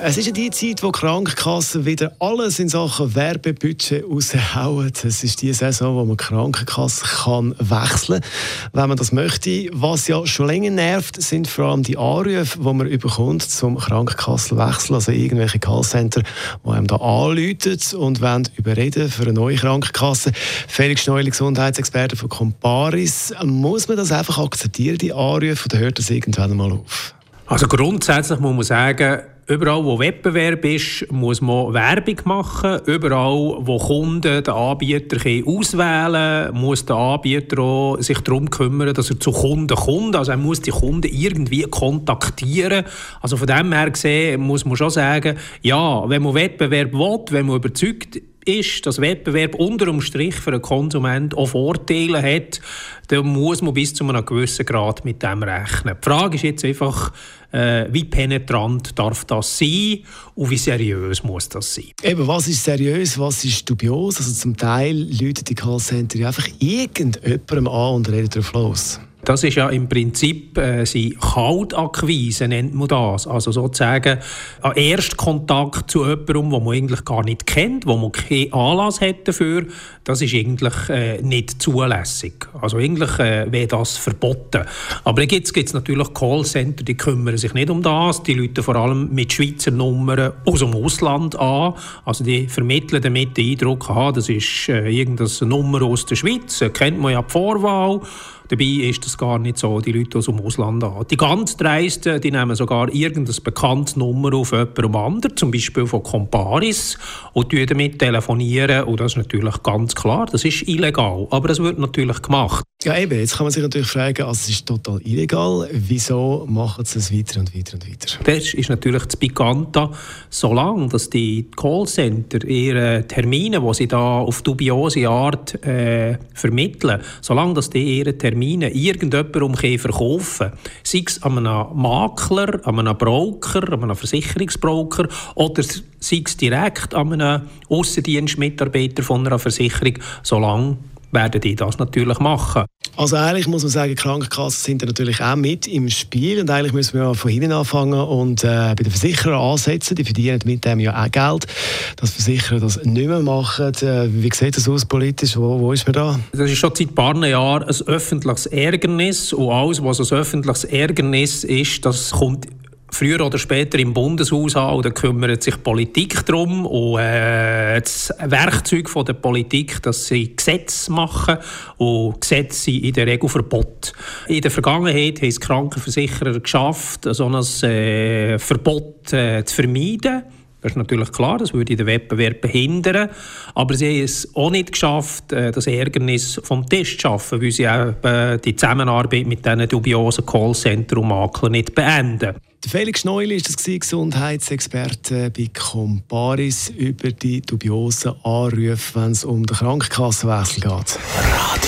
es ist ja die Zeit, wo Krankenkassen wieder alles in Sachen Werbebudget raushauen. Es ist die Saison, wo man Krankenkassen wechseln kann, wenn man das möchte. Was ja schon länger nervt, sind vor allem die Anrufe, die man überkommt zum Krankenkassenwechsel. Also irgendwelche Callcenter, die einem da anrufen und wollen überreden für eine neue Krankenkasse. Felix Schneuli, Gesundheitsexperte von Comparis. Muss man das einfach akzeptieren, die Anrufe, oder hört das irgendwann mal auf? Also grundsätzlich muss man sagen, Überall, wo Wettbewerb ist, muss man Werbung machen. Überall, wo Kunden den Anbieter auswählen muss der Anbieter auch sich darum kümmern, dass er zu Kunden kommt. Also er muss die Kunden irgendwie kontaktieren. Also von dem her gesehen muss man schon sagen, ja, wenn man Wettbewerb will, wenn man überzeugt ist, dass Wettbewerb unter dem Strich für einen Konsument auch Vorteile hat, dann muss man bis zu einem gewissen Grad mit dem rechnen. Die Frage ist jetzt einfach, äh, wie penetrant darf das sein und wie seriös muss das sein? Eben, was ist seriös, was ist dubios? Also zum Teil Leute die Callcenter einfach irgendjemandem an und reden drauf los. Das ist ja im Prinzip äh, Kaltakquise, nennt man das. Also sozusagen ein Erstkontakt zu jemandem, den man eigentlich gar nicht kennt, wo man keinen Anlass hat dafür, das ist eigentlich äh, nicht zulässig. Also eigentlich äh, wäre das verboten. Aber dann gibt es natürlich Callcenter, die kümmern sich nicht um das. Die Leute vor allem mit Schweizer Nummern aus dem Ausland an. Also die vermitteln damit den Eindruck, aha, das ist äh, irgendeine Nummer aus der Schweiz, kennt man ja die Vorwahl. Dabei ist das gar nicht so, die Leute aus dem Ausland an. Die ganz Dreisten, die nehmen sogar irgendeine bekannte Nummer auf jemandem anderen, zum Beispiel von Comparis, und damit telefonieren. Und das ist natürlich ganz klar, das ist illegal. Aber es wird natürlich gemacht. Ja, eben. Jetzt kann man sich natürlich fragen, also es ist total illegal. Wieso machen sie es weiter und weiter und weiter? Das ist natürlich das Pikante. Solange dass die Callcenter ihre Termine, die sie da auf dubiose Art äh, vermitteln, solange dass die ihre Termine irgendjemandem verkaufen können, sei es an einem Makler, an einem Broker, an einem Versicherungsbroker oder sei es direkt an einem Aussendienstmitarbeiter von einer Versicherung, solange werden die das natürlich machen. Also eigentlich muss man sagen, Krankenkassen sind natürlich auch mit im Spiel und eigentlich müssen wir von hinten anfangen und äh, bei den Versicherern ansetzen. Die verdienen mit dem ja auch Geld, dass Versicherer das nicht mehr machen. Äh, wie sieht das aus politisch? Wo, wo ist man da? Das ist schon seit ein paar Jahren ein öffentliches Ärgernis und alles, was ein öffentliches Ärgernis ist, das kommt früher oder später im Bundeshaus an und kümmert sich Politik darum und äh, das Werkzeug von der Politik, dass sie Gesetze machen und Gesetze sind in der Regel Verbot. In der Vergangenheit haben es Krankenversicherer geschafft, so ein äh, Verbot äh, zu vermeiden. Das ist natürlich klar, das würde den Wettbewerb behindern. Aber sie haben es auch nicht geschafft, äh, das Ärgernis vom Test zu schaffen, weil sie eben die Zusammenarbeit mit diesen dubiosen Callcenter und Maklern nicht beenden. Felix Schneuli ist das Gesundheitsexperte bei Comparis über die dubiosen Anrufe, wenn es um den Krankenkassenwechsel geht. Radio